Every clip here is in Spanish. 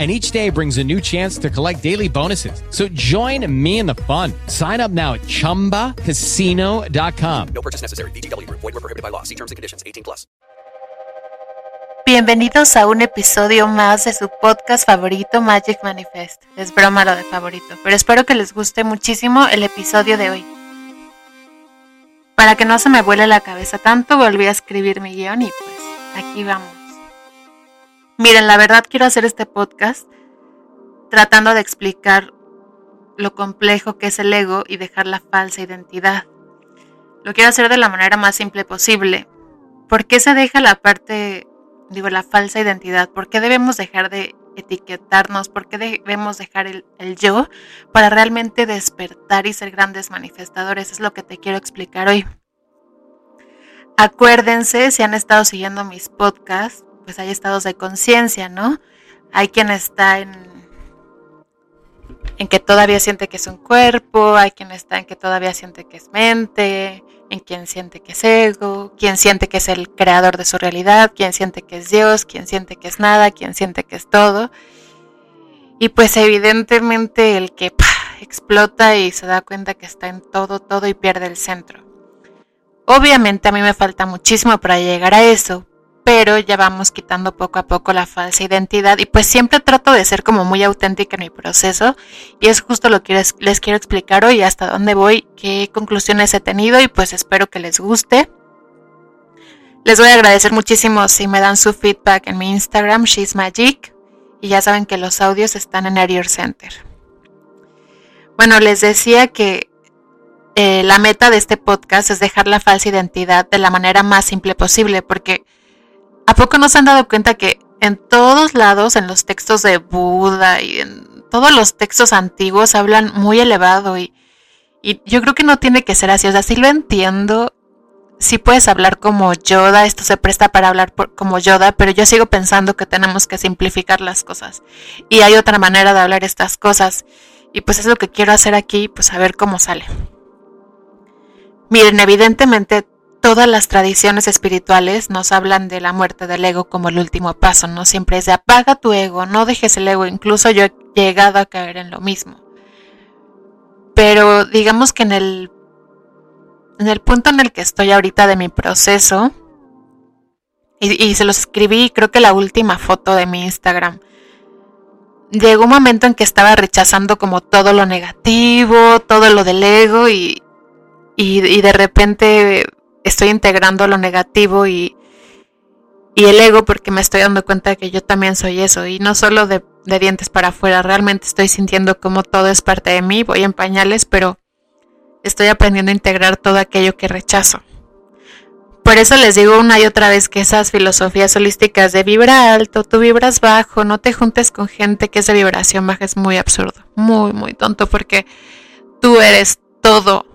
and each day brings a new chance to collect daily bonuses. So join me in the fun. Sign up now at ChumbaCasino.com. No purchase necessary. BGW. Void were prohibited by law. See terms and conditions. 18 plus. Bienvenidos a un episodio más de su podcast favorito, Magic Manifest. Es broma lo de favorito, pero espero que les guste muchísimo el episodio de hoy. Para que no se me vuele la cabeza tanto, volví a escribir mi guion y pues aquí vamos. Miren, la verdad quiero hacer este podcast tratando de explicar lo complejo que es el ego y dejar la falsa identidad. Lo quiero hacer de la manera más simple posible. ¿Por qué se deja la parte, digo, la falsa identidad? ¿Por qué debemos dejar de etiquetarnos? ¿Por qué debemos dejar el, el yo para realmente despertar y ser grandes manifestadores? Es lo que te quiero explicar hoy. Acuérdense, si han estado siguiendo mis podcasts, pues hay estados de conciencia, ¿no? Hay quien está en, en que todavía siente que es un cuerpo, hay quien está en que todavía siente que es mente, en quien siente que es ego, quien siente que es el creador de su realidad, quien siente que es Dios, quien siente que es nada, quien siente que es todo. Y pues evidentemente el que explota y se da cuenta que está en todo, todo y pierde el centro. Obviamente a mí me falta muchísimo para llegar a eso, pero ya vamos quitando poco a poco la falsa identidad y pues siempre trato de ser como muy auténtica en mi proceso y es justo lo que les, quiero explicar hoy, hasta dónde voy, qué conclusiones he tenido y pues espero que les guste. Les voy a agradecer muchísimo si me dan su feedback en mi Instagram, She's Magic, y ya saben que los audios están en Air Center. Bueno, les decía que eh, la meta de este podcast es dejar la falsa identidad de la manera más simple posible, porque ¿A poco no se han dado cuenta que en todos lados, en los textos de Buda y en todos los textos antiguos, hablan muy elevado y, yo creo que no tiene que ser así. O sea, sí lo entiendo. Sí puedes hablar como Yoda, esto se presta para hablar como Yoda, pero yo sigo pensando que tenemos que simplificar las cosas. Y hay otra manera de hablar estas cosas. Y pues es lo que quiero hacer aquí, pues a ver cómo sale. Miren, evidentemente todas las tradiciones espirituales nos hablan de la muerte del ego como el último paso, no siempre es de apaga tu ego, no dejes el ego, incluso yo he llegado a caer en lo mismo. Pero digamos que en el en el punto en el que estoy ahorita de mi proceso y, se los escribí, creo que la última foto de mi Instagram. Llegó un momento en que estaba rechazando como todo lo negativo, todo lo del ego y, y, y de repente estoy integrando lo negativo y, y el ego porque me estoy dando cuenta de que yo también soy eso y no solo de, dientes para afuera, realmente estoy sintiendo como todo es parte de mí, voy en pañales, pero estoy aprendiendo a integrar todo aquello que rechazo. Por eso les digo una y otra vez que esas filosofías holísticas de vibra alto, tú vibras bajo, no te juntes con gente que es de vibración baja es muy absurdo, muy, muy tonto porque tú eres todo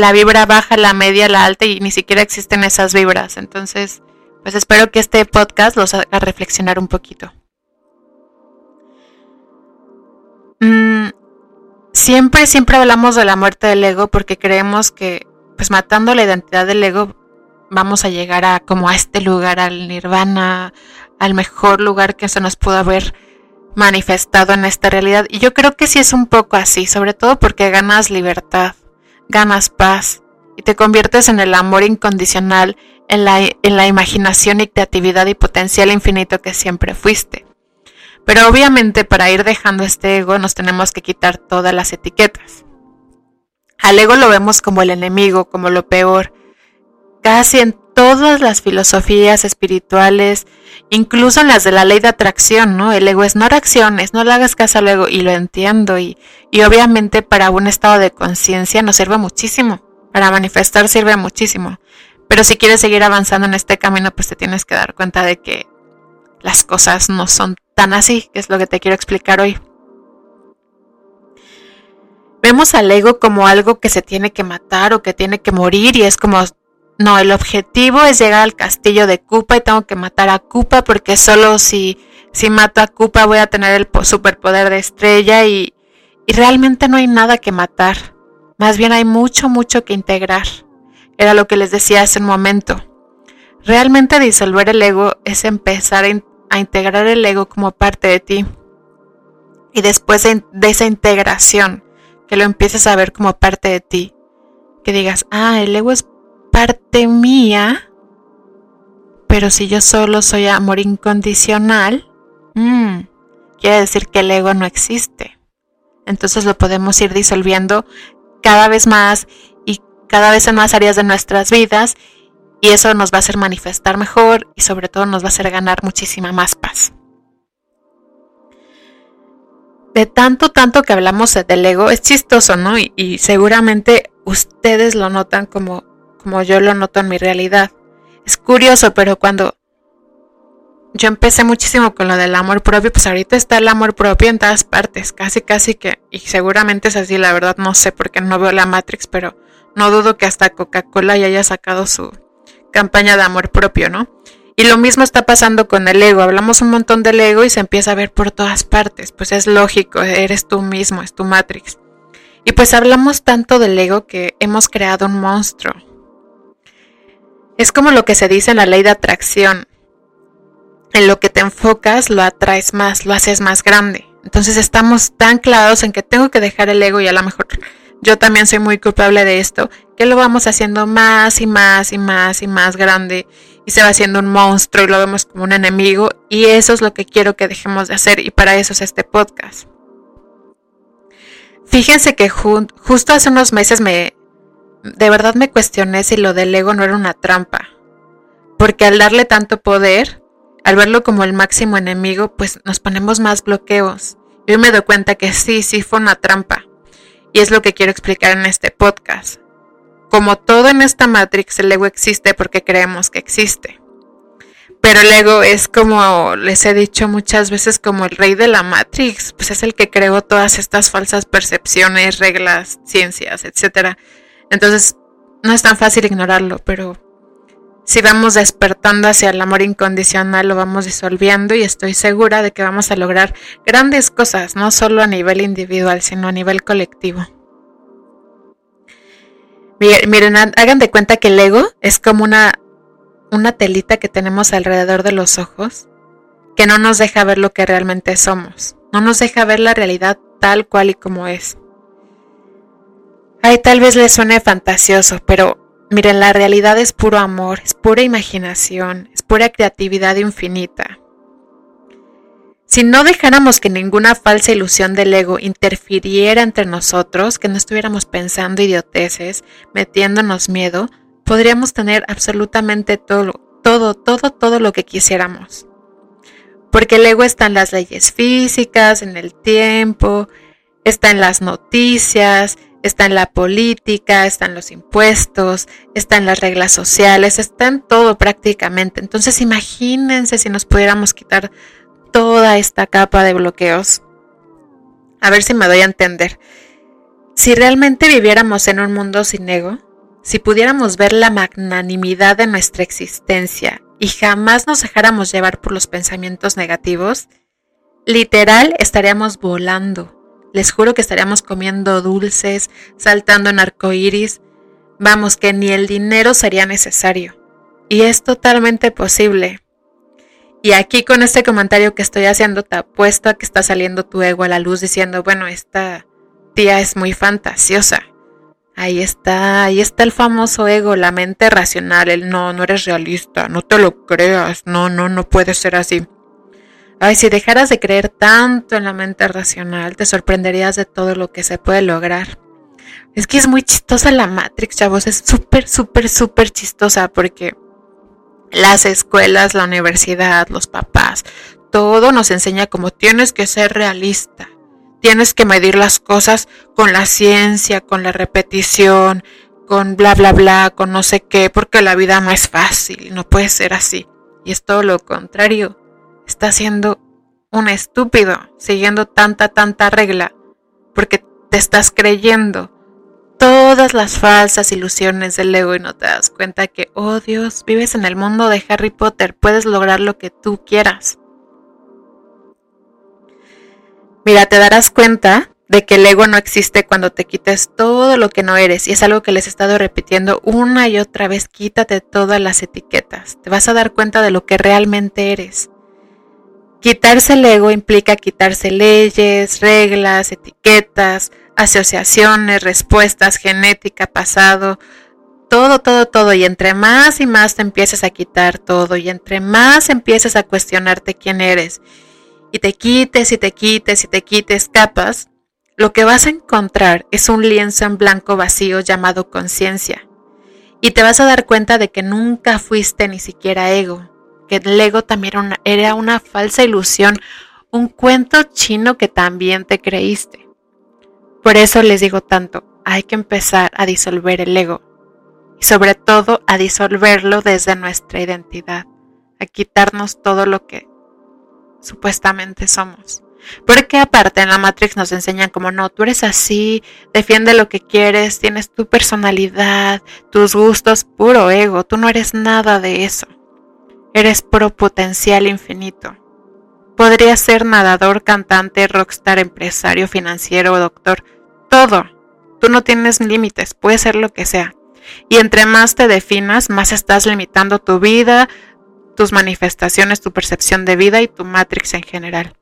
la vibra baja, la media, la alta y ni siquiera existen esas vibras. Entonces, pues espero que este podcast los haga reflexionar un poquito. Mm, siempre, siempre hablamos de la muerte del ego porque creemos que, pues matando la identidad del ego, vamos a llegar a como a este lugar, al nirvana, al mejor lugar que se nos pudo haber manifestado en esta realidad. Y yo creo que sí es un poco así, sobre todo porque ganas libertad, ganas paz y te conviertes en el amor incondicional, en la, en la imaginación y creatividad y potencial infinito que siempre fuiste. Pero obviamente para ir dejando este ego nos tenemos que quitar todas las etiquetas. Al ego lo vemos como el enemigo, como lo peor. Casi en todas las filosofías espirituales, incluso en las de la ley de atracción, ¿no? El ego es no reacciones, no le hagas caso al ego, y lo entiendo, y, y obviamente para un estado de conciencia nos sirve muchísimo, para manifestar sirve muchísimo. Pero si quieres seguir avanzando en este camino, pues te tienes que dar cuenta de que las cosas no son tan así, que es lo que te quiero explicar hoy. Vemos al ego como algo que se tiene que matar o que tiene que morir y es como, no, el objetivo es llegar al castillo de Koopa y tengo que matar a Koopa porque solo si, si mato a Koopa voy a tener el superpoder de estrella y, y realmente no hay nada que matar. Más bien hay mucho, mucho que integrar. Era lo que les decía hace un momento. Realmente disolver el ego es empezar a, integrar el ego como parte de ti. Y después de esa integración, que lo empieces a ver como parte de ti. Que digas, ah, el ego es parte mía, pero si yo solo soy amor incondicional, mmm, quiere decir que el ego no existe. Entonces lo podemos ir disolviendo cada vez más y cada vez en más áreas de nuestras vidas y eso nos va a hacer manifestar mejor y sobre todo nos va a hacer ganar muchísima más paz de tanto, tanto que hablamos del ego, es chistoso, ¿no? Y, seguramente ustedes lo notan como, como yo lo noto en mi realidad. Es curioso, pero cuando yo empecé muchísimo con lo del amor propio, pues ahorita está el amor propio en todas partes, casi, casi que, y seguramente es así, la verdad no sé porque no veo la Matrix, pero no dudo que hasta Coca-Cola ya haya sacado su campaña de amor propio, ¿no? Y lo mismo está pasando con el ego. Hablamos un montón del ego y se empieza a ver por todas partes. Pues es lógico, eres tú mismo, es tu Matrix. Y pues hablamos tanto del ego que hemos creado un monstruo. Es como lo que se dice en la ley de atracción. En lo que te enfocas lo atraes más, lo haces más grande. Entonces estamos tan clavados en que tengo que dejar el ego y a lo mejor yo también soy muy culpable de esto, que lo vamos haciendo más y más y más y más grande y se va haciendo un monstruo y lo vemos como un enemigo y eso es lo que quiero que dejemos de hacer y para eso es este podcast. Fíjense que justo hace unos meses me de verdad me cuestioné si lo del ego no era una trampa, porque al darle tanto poder, al verlo como el máximo enemigo, pues nos ponemos más bloqueos. Yo me doy cuenta que sí, sí fue una trampa. Y es lo que quiero explicar en este podcast. Como todo en esta Matrix, el ego existe porque creemos que existe. Pero el ego es como les he dicho muchas veces como el rey de la Matrix, pues es el que creó todas estas falsas percepciones, reglas, ciencias, etc. Entonces, no es tan fácil ignorarlo, pero si vamos despertando hacia el amor incondicional, lo vamos disolviendo y estoy segura de que vamos a lograr grandes cosas, no solo a nivel individual, sino a nivel colectivo. Miren, hagan de cuenta que el ego es como una, una telita que tenemos alrededor de los ojos que no nos deja ver lo que realmente somos, no nos deja ver la realidad tal cual y como es. Ay, tal vez les suene fantasioso, pero Miren, la realidad es puro amor, es pura imaginación, es pura creatividad infinita. Si no dejáramos que ninguna falsa ilusión del ego interfiriera entre nosotros, que no estuviéramos pensando idioteces, metiéndonos miedo, podríamos tener absolutamente todo, todo, todo, todo lo que quisiéramos. Porque el ego está en las leyes físicas, en el tiempo, está en las noticias, está en la política, está en los impuestos, está en las reglas sociales, está en todo prácticamente. Entonces imagínense si nos pudiéramos quitar toda esta capa de bloqueos. A ver si me doy a entender. Si realmente viviéramos en un mundo sin ego, si pudiéramos ver la magnanimidad de nuestra existencia y jamás nos dejáramos llevar por los pensamientos negativos, literal estaríamos volando les juro que estaríamos comiendo dulces, saltando en arcoíris. Vamos, que ni el dinero sería necesario. Y es totalmente posible. Y aquí con este comentario que estoy haciendo, te apuesto a que está saliendo tu ego a la luz diciendo, bueno, esta tía es muy fantasiosa. Ahí está, ahí está el famoso ego, la mente racional, el no, no eres realista, no te lo creas, no, no, no puede ser así. Ay, si dejaras de creer tanto en la mente racional, te sorprenderías de todo lo que se puede lograr. Es que es muy chistosa la Matrix, chavos, es súper, súper, súper chistosa porque las escuelas, la universidad, los papás, todo nos enseña como tienes que ser realista, tienes que medir las cosas con la ciencia, con la repetición, con bla, bla, bla, con no sé qué, porque la vida no es fácil, no puede ser así. Y es todo lo contrario, está siendo un estúpido siguiendo tanta, tanta regla, porque te estás creyendo todas las falsas ilusiones del ego y no te das cuenta que, oh Dios, vives en el mundo de Harry Potter, puedes lograr lo que tú quieras. Mira, te darás cuenta de que el ego no existe cuando te quites todo lo que no eres y es algo que les he estado repitiendo una y otra vez, quítate todas las etiquetas, te vas a dar cuenta de lo que realmente eres. Quitarse el ego implica quitarse leyes, reglas, etiquetas, asociaciones, respuestas, genética, pasado, todo, todo, todo. Y entre más y más te empieces a quitar todo y entre más empieces a cuestionarte quién eres y te quites y te quites y te quites capas, lo que vas a encontrar es un lienzo en blanco vacío llamado conciencia. Y te vas a dar cuenta de que nunca fuiste ni siquiera ego, que el ego también era una, era una falsa ilusión, un cuento chino que también te creíste. Por eso les digo tanto, hay que empezar a disolver el ego y sobre todo a disolverlo desde nuestra identidad, a quitarnos todo lo que supuestamente somos. Porque aparte en la Matrix nos enseñan como no, tú eres así, defiende lo que quieres, tienes tu personalidad, tus gustos, puro ego, tú no eres nada de eso. Eres puro potencial infinito. Podría ser nadador, cantante, rockstar, empresario, financiero doctor. Todo. Tú no tienes límites, puede ser lo que sea. Y entre más te definas, más estás limitando tu vida, tus manifestaciones, tu percepción de vida y tu matrix en general.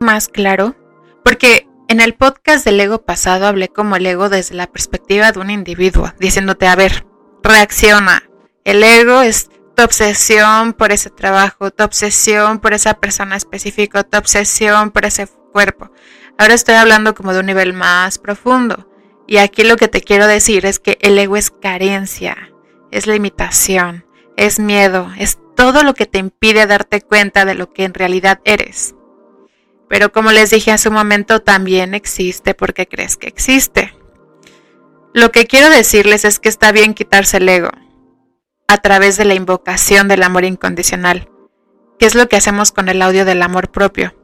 Más claro, porque en el podcast del ego pasado hablé como el ego desde la perspectiva de un individuo, diciéndote, a ver, reacciona. El ego es tu obsesión por ese trabajo, tu obsesión por esa persona específica, tu obsesión por ese cuerpo. Ahora estoy hablando como de un nivel más profundo. Y aquí lo que te quiero decir es que el ego es carencia, es limitación, es miedo, es todo lo que te impide darte cuenta de lo que en realidad eres. Pero como les dije hace un momento, también existe porque crees que existe. Lo que quiero decirles es que está bien quitarse el ego a través de la invocación del amor incondicional, que es lo que hacemos con el audio del amor propio.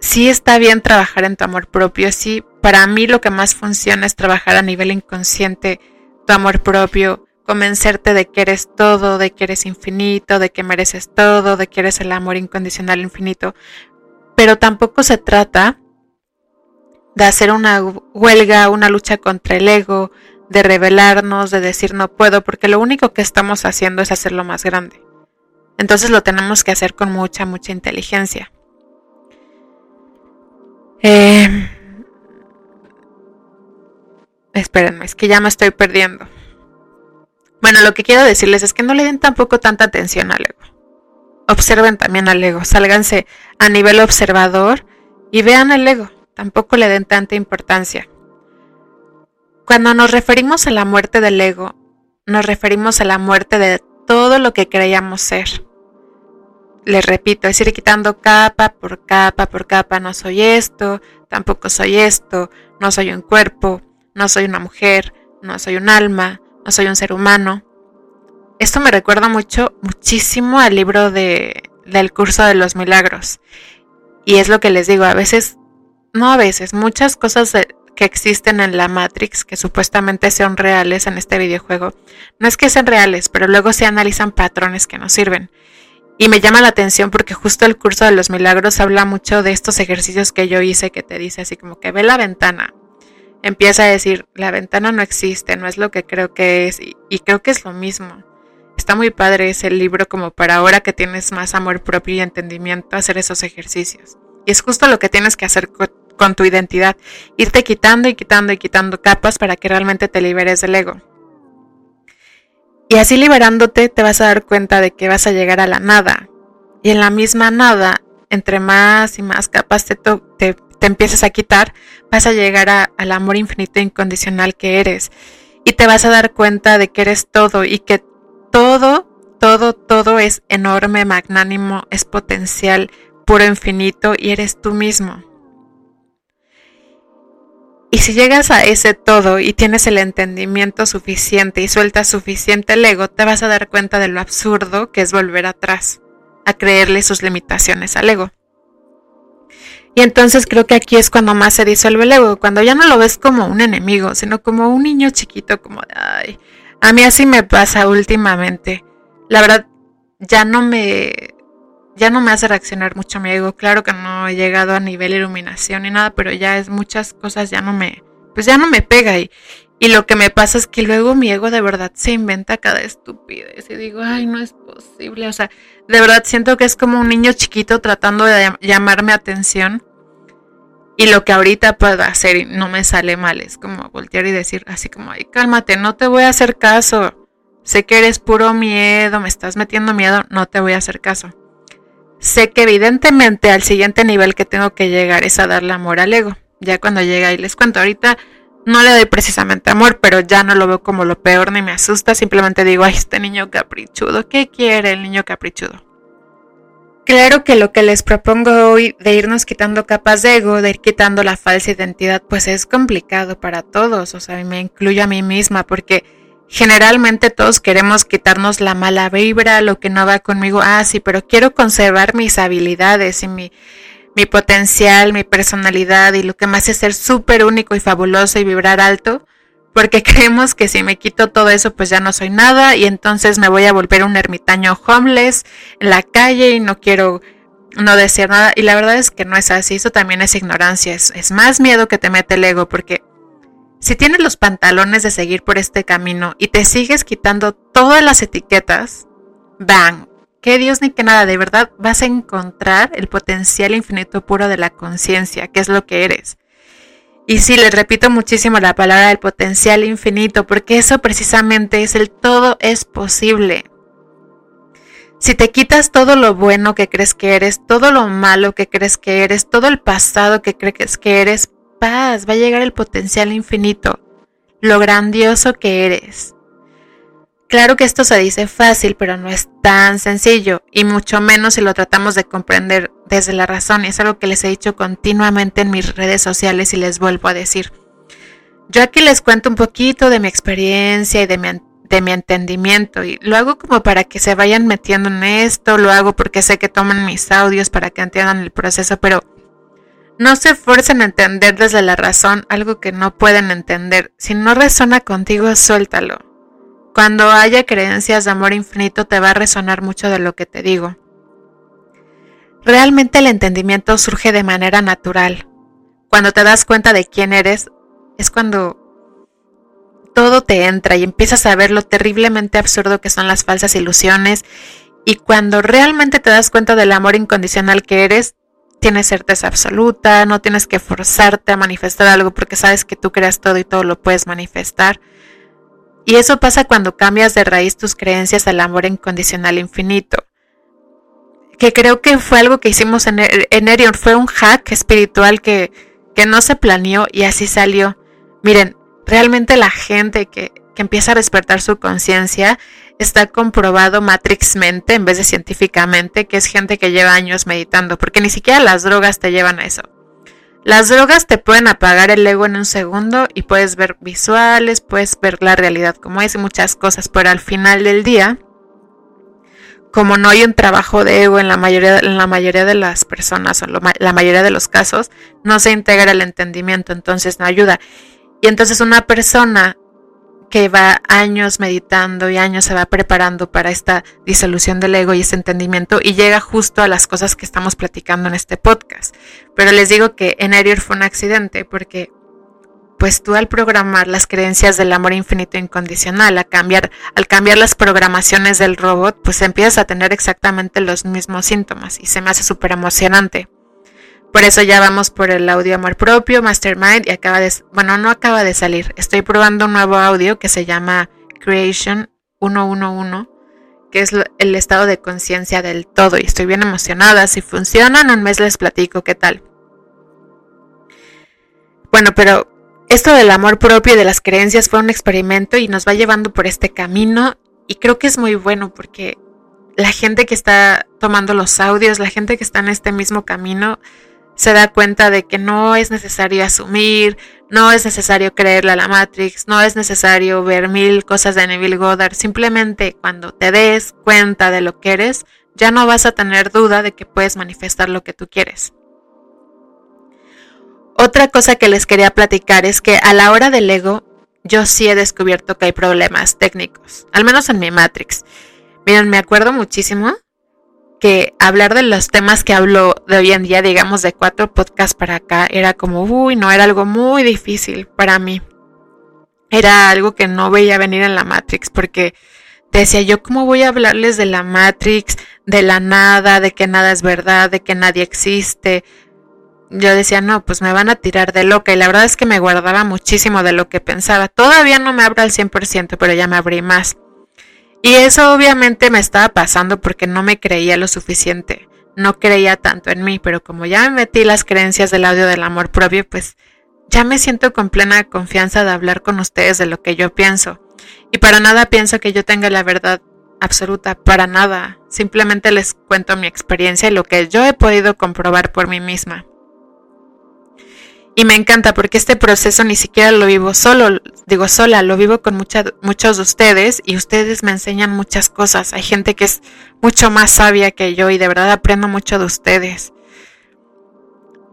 Sí está bien trabajar en tu amor propio, sí, para mí lo que más funciona es trabajar a nivel inconsciente tu amor propio, convencerte de que eres todo, de que eres infinito, de que mereces todo, de que eres el amor incondicional infinito, pero tampoco se trata de hacer una huelga, una lucha contra el ego, de rebelarnos, de decir no puedo, porque lo único que estamos haciendo es hacerlo más grande. Entonces lo tenemos que hacer con mucha, mucha inteligencia. Eh, espérenme, es que ya me estoy perdiendo. Bueno, lo que quiero decirles es que no le den tampoco tanta atención al ego. Observen también al ego, sálganse a nivel observador y vean el ego, tampoco le den tanta importancia. Cuando nos referimos a la muerte del ego, nos referimos a la muerte de todo lo que creíamos ser. Les repito, es ir quitando capa por capa por capa. No soy esto, tampoco soy esto, no soy un cuerpo, no soy una mujer, no soy un alma, no soy un ser humano. Esto me recuerda mucho, muchísimo al libro de, del curso de los milagros. Y es lo que les digo, a veces, no a veces, muchas cosas que existen en la Matrix, que supuestamente son reales en este videojuego, no es que sean reales, pero luego se analizan patrones que nos sirven. Y me llama la atención porque justo el curso de los milagros habla mucho de estos ejercicios que yo hice que te dice así como que ve la ventana. Empieza a decir, la ventana no existe, no es lo que creo que es. Y, y creo que es lo mismo. está muy padre ese libro como para ahora que tienes más amor propio y entendimiento hacer esos ejercicios. Y es justo lo que tienes que hacer con tu identidad, irte quitando y quitando y quitando capas para que realmente te liberes del ego. Y así liberándote te vas a dar cuenta de que vas a llegar a la nada. Y en la misma nada, entre más y más capas te, te, te empiezas a quitar, vas a llegar al amor infinito e incondicional que eres. Y te vas a dar cuenta de que eres todo y que todo, todo, todo es enorme, magnánimo, es potencial, puro infinito y eres tú mismo. Y si llegas a ese todo y tienes el entendimiento suficiente y sueltas suficiente el ego, te vas a dar cuenta de lo absurdo que es volver atrás, a creerle sus limitaciones al ego. Y entonces creo que aquí es cuando más se disuelve el ego, cuando ya no lo ves como un enemigo, sino como un niño chiquito, como de, ay, a mí así me pasa últimamente. La verdad, ya no me, ya no me hace reaccionar mucho mi ego. Claro que no he llegado a nivel iluminación ni nada, pero ya es muchas cosas ya no me, pues ya no me pega y, y lo que me pasa es que luego mi ego de verdad se inventa cada estupidez y digo, ay, no es posible. O sea, de verdad siento que es como un niño chiquito tratando de llamarme atención y lo que ahorita puedo hacer y no me sale mal es como voltear y decir así como, ay, cálmate, no te voy a hacer caso. Sé que eres puro miedo, me estás metiendo miedo, no te voy a hacer caso sé que evidentemente al siguiente nivel que tengo que llegar es a darle amor al ego. Ya cuando llega y les cuento, ahorita no le doy precisamente amor, pero ya no lo veo como lo peor ni me asusta, simplemente digo, ay, este niño caprichudo, ¿qué quiere el niño caprichudo? Claro que lo que les propongo hoy de irnos quitando capas de ego, de ir quitando la falsa identidad, pues es complicado para todos, o sea, me incluyo a mí misma, porque Generalmente todos queremos quitarnos la mala vibra, lo que no va conmigo. Ah, sí, pero quiero conservar mis habilidades y mi, mi potencial, mi personalidad y lo que me hace ser súper único y fabuloso y vibrar alto. Porque creemos que si me quito todo eso, pues ya no soy nada y entonces me voy a volver un ermitaño homeless en la calle y no quiero no desear nada. Y la verdad es que no es así. Eso también es ignorancia. Es, es más miedo que te mete el ego porque si tienes los pantalones de seguir por este camino y te sigues quitando todas las etiquetas, bang, que Dios ni que nada, de verdad vas a encontrar el potencial infinito puro de la conciencia, que es lo que eres. Y sí, les repito muchísimo la palabra del potencial infinito, porque eso precisamente es el todo es posible. Si te quitas todo lo bueno que crees que eres, todo lo malo que crees que eres, todo el pasado que crees que eres, va a llegar el potencial infinito, lo grandioso que eres. Claro que esto se dice fácil, pero no es tan sencillo, y mucho menos si lo tratamos de comprender desde la razón, es algo que les he dicho continuamente en mis redes sociales y les vuelvo a decir. Yo aquí les cuento un poquito de mi experiencia y de mi, de mi entendimiento, y lo hago como para que se vayan metiendo en esto, lo hago porque sé que toman mis audios para que entiendan el proceso, pero no se esfuercen a entender desde la razón algo que no pueden entender. Si no resuena contigo, suéltalo. Cuando haya creencias de amor infinito, te va a resonar mucho de lo que te digo. Realmente el entendimiento surge de manera natural. Cuando te das cuenta de quién eres, es cuando todo te entra y empiezas a ver lo terriblemente absurdo que son las falsas ilusiones. Y cuando realmente te das cuenta del amor incondicional que eres, tienes certeza absoluta, no tienes que forzarte a manifestar algo porque sabes que tú creas todo y todo lo puedes manifestar. Y eso pasa cuando cambias de raíz tus creencias al amor incondicional infinito. Que creo que fue algo que hicimos en, Erion, fue un hack espiritual que, que no se planeó y así salió. Miren, realmente la gente que, que empieza a despertar su conciencia está comprobado matrixmente en vez de científicamente que es gente que lleva años meditando, porque ni siquiera las drogas te llevan a eso. Las drogas te pueden apagar el ego en un segundo y puedes ver visuales, puedes ver la realidad como es y muchas cosas, pero al final del día, como no hay un trabajo de ego en la mayoría, de las personas o la mayoría de los casos, no se integra el entendimiento, entonces no ayuda. Y entonces una persona que va años meditando y años se va preparando para esta disolución del ego y ese entendimiento y llega justo a las cosas que estamos platicando en este podcast. Pero les digo que en Erior fue un accidente porque pues tú al programar las creencias del amor infinito incondicional, a cambiar, al cambiar las programaciones del robot, pues empiezas a tener exactamente los mismos síntomas y se me hace súper emocionante. Por eso ya vamos por el audio amor propio, Mastermind, y acaba de, bueno, no acaba de salir. Estoy probando un nuevo audio que se llama Creation 111, que es el estado de conciencia del todo, y estoy bien emocionada. Si funciona, en un mes les platico qué tal. Bueno, pero esto del amor propio y de las creencias fue un experimento y nos va llevando por este camino, y creo que es muy bueno porque la gente que está tomando los audios, la gente que está en este mismo camino, se da cuenta de que no es necesario asumir, no es necesario creerle a la Matrix, no es necesario ver mil cosas de Neville Goddard, simplemente cuando te des cuenta de lo que eres, ya no vas a tener duda de que puedes manifestar lo que tú quieres. Otra cosa que les quería platicar es que a la hora del ego, yo sí he descubierto que hay problemas técnicos, al menos en mi Matrix. Miren, me acuerdo muchísimo que hablar de los temas que hablo de hoy en día, digamos de cuatro podcasts para acá, era como, uy, no, era algo muy difícil para mí. Era algo que no veía venir en la Matrix, porque decía yo, ¿cómo voy a hablarles de la Matrix, de la nada, de que nada es verdad, de que nadie existe? Yo decía, no, pues me van a tirar de loca y la verdad es que me guardaba muchísimo de lo que pensaba. Todavía no me abro al 100%, pero ya me abrí más. Y eso obviamente me estaba pasando porque no me creía lo suficiente, no creía tanto en mí, pero como ya me metí las creencias del audio del amor propio, pues ya me siento con plena confianza de hablar con ustedes de lo que yo pienso. Y para nada pienso que yo tenga la verdad absoluta, para nada. Simplemente les cuento mi experiencia y lo que yo he podido comprobar por mí misma. Y me encanta porque este proceso ni siquiera lo vivo solo, digo sola, lo vivo con muchos de ustedes y ustedes me enseñan muchas cosas. Hay gente que es mucho más sabia que yo y de verdad aprendo mucho de ustedes.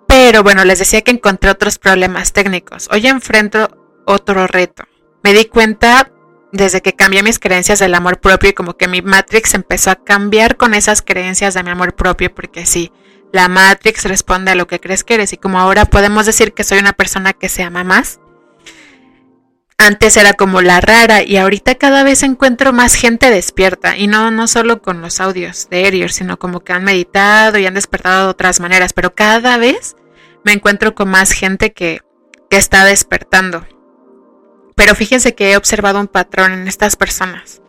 Pero bueno, les decía que encontré otros problemas técnicos. Hoy enfrento otro reto. Me di cuenta desde que cambié mis creencias del amor propio y como que mi Matrix empezó a cambiar con esas creencias de mi amor propio porque sí la Matrix responde a lo que crees que eres y como ahora podemos decir que soy una persona que se ama más. Antes era como la rara y ahorita cada vez encuentro más gente despierta y no, no solo con los audios de Erier, sino como que han meditado y han despertado de otras maneras, pero cada vez me encuentro con más gente que, que está despertando. Pero fíjense que he observado un patrón en estas personas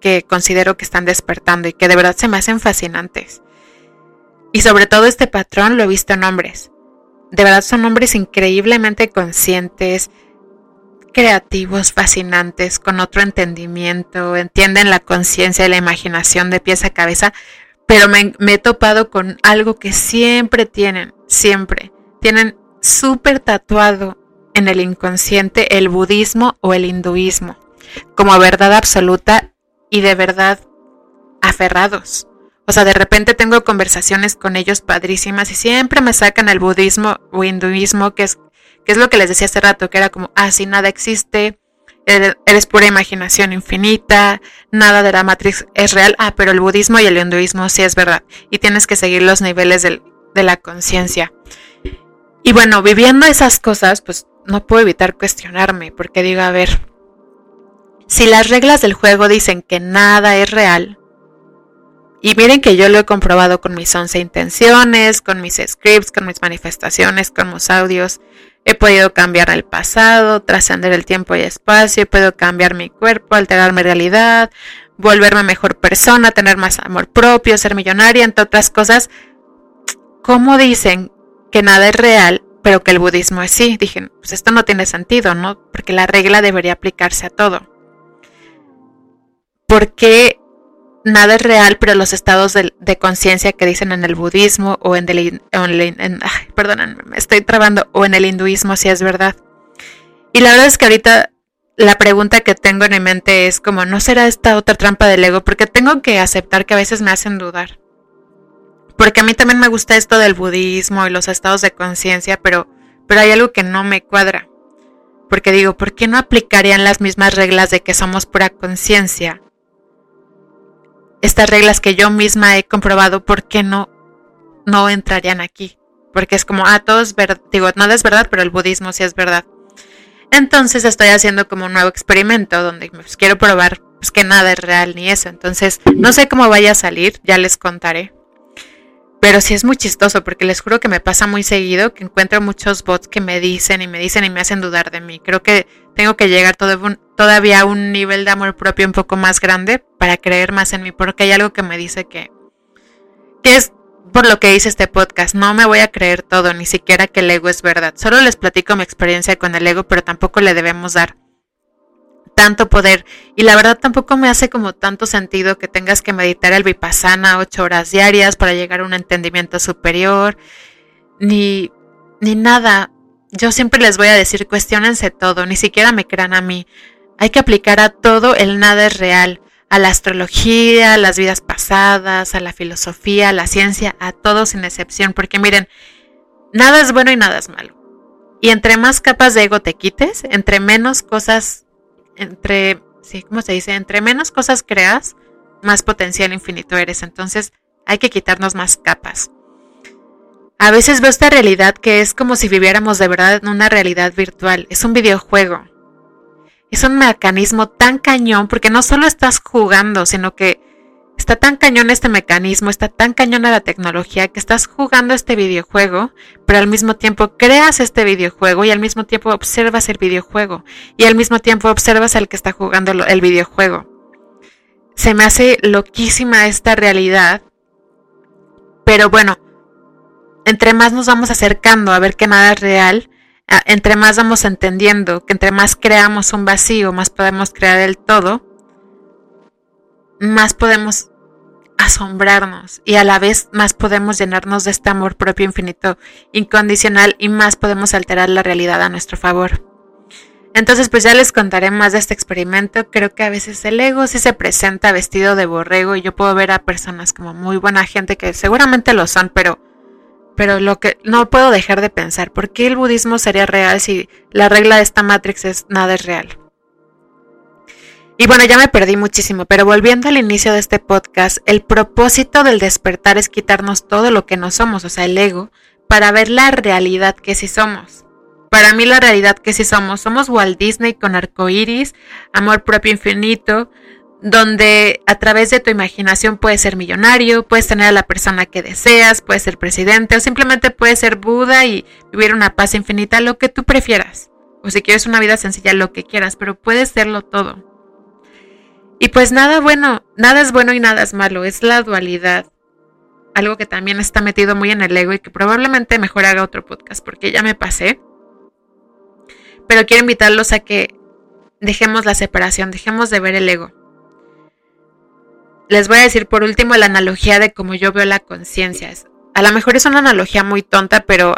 que considero que están despertando y que de verdad se me hacen fascinantes. Y sobre todo este patrón lo he visto en hombres. De verdad son hombres increíblemente conscientes, creativos, fascinantes, con otro entendimiento, entienden la conciencia y la imaginación de pies a cabeza, pero me, he topado con algo que siempre tienen, siempre. Tienen súper tatuado en el inconsciente el budismo o el hinduismo, como verdad absoluta y de verdad aferrados. O sea, de repente tengo conversaciones con ellos padrísimas y siempre me sacan el budismo o hinduismo, que es, que es lo que les decía hace rato, que era como, ah, si nada existe, eres pura imaginación infinita, nada de la Matrix es real, ah, pero el budismo y el hinduismo sí es verdad, y tienes que seguir los niveles de la conciencia. Y bueno, viviendo esas cosas, pues no puedo evitar cuestionarme, porque digo, a ver, si las reglas del juego dicen que nada es real, y miren que yo lo he comprobado con mis 11 intenciones, con mis scripts, con mis manifestaciones, con mis audios. He podido cambiar el pasado, trascender el tiempo y espacio, he cambiar mi cuerpo, alterar mi realidad, volverme mejor persona, tener más amor propio, ser millonaria, entre otras cosas. ¿Cómo dicen que nada es real, pero que el budismo es sí? Dije, pues esto no tiene sentido, ¿no? Porque la regla debería aplicarse a todo. ¿Por qué nada es real, pero los estados de, conciencia que dicen en el budismo o en el, perdón, me estoy trabando, o en el hinduismo sí es verdad. Y la verdad es que ahorita la pregunta que tengo en mi mente es como, ¿no será esta otra trampa del ego? Porque tengo que aceptar que a veces me hacen dudar. Porque a mí también me gusta esto del budismo y los estados de conciencia, pero, pero hay algo que no me cuadra. Porque digo, ¿por qué no aplicarían las mismas reglas de que somos pura conciencia estas reglas que yo misma he comprobado, ¿por qué no, no entrarían aquí? Porque es como, ah, todo es verdad, digo, nada es verdad, pero el budismo sí es verdad. Entonces estoy haciendo como un nuevo experimento donde pues, quiero probar pues, que nada es real ni eso. Entonces no sé cómo vaya a salir, ya les contaré. Pero sí es muy chistoso porque les juro que me pasa muy seguido que encuentro muchos bots que me dicen y me dicen y me hacen dudar de mí. Creo que tengo que llegar todavía a un nivel de amor propio un poco más grande para creer más en mí porque hay algo que me dice que, que es por lo que hice este podcast. No me voy a creer todo, ni siquiera que el ego es verdad. Solo les platico mi experiencia con el ego, pero tampoco le debemos dar tanto poder. Y la verdad tampoco me hace como tanto sentido que tengas que meditar el vipassana ocho horas diarias para llegar a un entendimiento superior. Ni, ni nada. Yo siempre les voy a decir, cuestionense todo, ni siquiera me crean a mí. Hay que aplicar a todo el nada es real a la astrología, a las vidas pasadas, a la filosofía, a la ciencia, a todo sin excepción, porque miren, nada es bueno y nada es malo. Y entre más capas de ego te quites, entre menos cosas, entre, sí, ¿cómo se dice? Entre menos cosas creas, más potencial infinito eres. Entonces hay que quitarnos más capas. A veces veo esta realidad que es como si viviéramos de verdad en una realidad virtual. Es un videojuego es un mecanismo tan cañón, porque no solo estás jugando, sino que está tan cañón este mecanismo, está tan cañona la tecnología que estás jugando este videojuego, pero al mismo tiempo creas este videojuego y al mismo tiempo observas el videojuego y al mismo tiempo observas al que está jugando el videojuego. Se me hace loquísima esta realidad, pero bueno, entre más nos vamos acercando a ver que nada es real, entre más vamos entendiendo, que entre más creamos un vacío, más podemos crear el todo, más podemos asombrarnos y a la vez más podemos llenarnos de este amor propio infinito, incondicional y más podemos alterar la realidad a nuestro favor. Entonces pues ya les contaré más de este experimento. Creo que a veces el ego sí se presenta vestido de borrego y yo puedo ver a personas como muy buena gente que seguramente lo son, pero pero lo que no puedo dejar de pensar, ¿por qué el budismo sería real si la regla de esta Matrix es nada es real? Y bueno, ya me perdí muchísimo, pero volviendo al inicio de este podcast, el propósito del despertar es quitarnos todo lo que no somos, o sea, el ego, para ver la realidad que sí somos. Para mí la realidad que sí somos, somos Walt Disney con arcoiris, amor propio infinito, donde a través de tu imaginación puedes ser millonario, puedes tener a la persona que deseas, puedes ser presidente o simplemente puedes ser Buda y vivir una paz infinita, lo que tú prefieras. O si quieres una vida sencilla, lo que quieras, pero puedes serlo todo. Y pues nada bueno, nada es bueno y nada es malo, es la dualidad. Algo que también está metido muy en el ego y que probablemente mejor haga otro podcast porque ya me pasé. Pero quiero invitarlos a que dejemos la separación, dejemos de ver el ego les voy a decir por último la analogía de cómo yo veo la conciencia. A lo mejor es una analogía muy tonta, pero,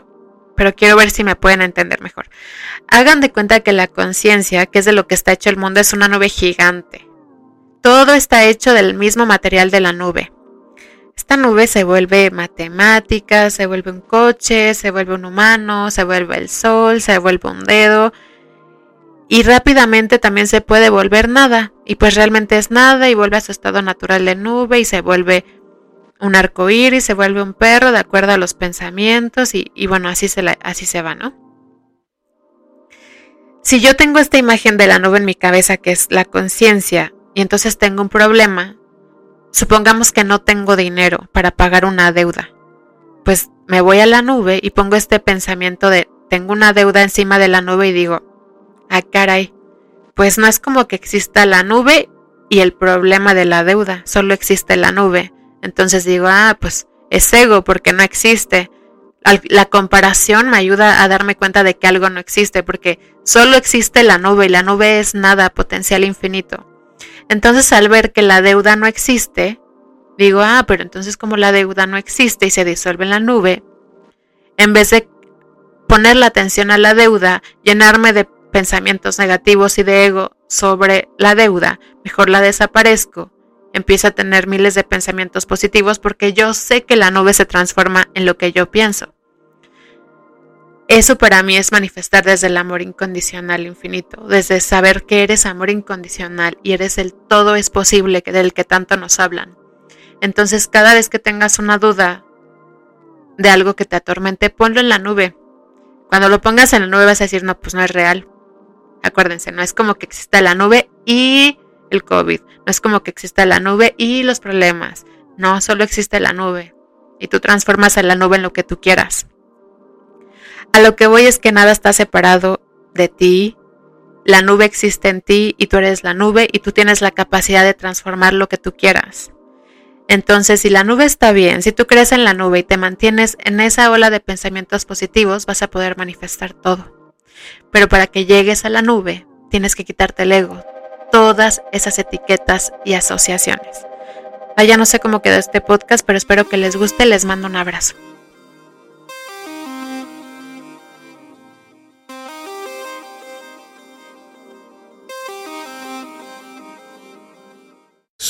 pero quiero ver si me pueden entender mejor. Hagan de cuenta que la conciencia, que es de lo que está hecho el mundo, es una nube gigante. Todo está hecho del mismo material de la nube. Esta nube se vuelve matemática, se vuelve un coche, se vuelve un humano, se vuelve el sol, se vuelve un dedo, y rápidamente también se puede volver nada y pues realmente es nada y vuelve a su estado natural de nube y se vuelve un arco iris, se vuelve un perro de acuerdo a los pensamientos y, bueno, así se, así se va, ¿no? Si yo tengo esta imagen de la nube en mi cabeza que es la conciencia y entonces tengo un problema, supongamos que no tengo dinero para pagar una deuda, pues me voy a la nube y pongo este pensamiento de tengo una deuda encima de la nube y digo, Ah, caray. Pues no es como que exista la nube y el problema de la deuda, solo existe la nube. Entonces digo, ah, pues es ego porque no existe. La comparación me ayuda a darme cuenta de que algo no existe porque solo existe la nube y la nube es nada, potencial infinito. Entonces al ver que la deuda no existe, digo, ah, pero entonces como la deuda no existe y se disuelve en la nube, en vez de poner la atención a la deuda, llenarme de pensamientos negativos y de ego sobre la deuda, mejor la desaparezco. Empiezo a tener miles de pensamientos positivos porque yo sé que la nube se transforma en lo que yo pienso. Eso para mí es manifestar desde el amor incondicional infinito, desde saber que eres amor incondicional y eres el todo es posible del que tanto nos hablan. Entonces cada vez que tengas una duda de algo que te atormente, ponlo en la nube. Cuando lo pongas en la nube vas a decir, no, pues no es real Acuérdense, no es como que exista la nube y el COVID, no es como que exista la nube y los problemas, no, solo existe la nube y tú transformas a la nube en lo que tú quieras. A lo que voy es que nada está separado de ti, la nube existe en ti y tú eres la nube y tú tienes la capacidad de transformar lo que tú quieras. Entonces, si la nube está bien, si tú crees en la nube y te mantienes en esa ola de pensamientos positivos, vas a poder manifestar todo. Pero para que llegues a la nube, tienes que quitarte el ego, todas esas etiquetas y asociaciones. Vaya, no sé cómo quedó este podcast, pero espero que les guste. Les mando un abrazo.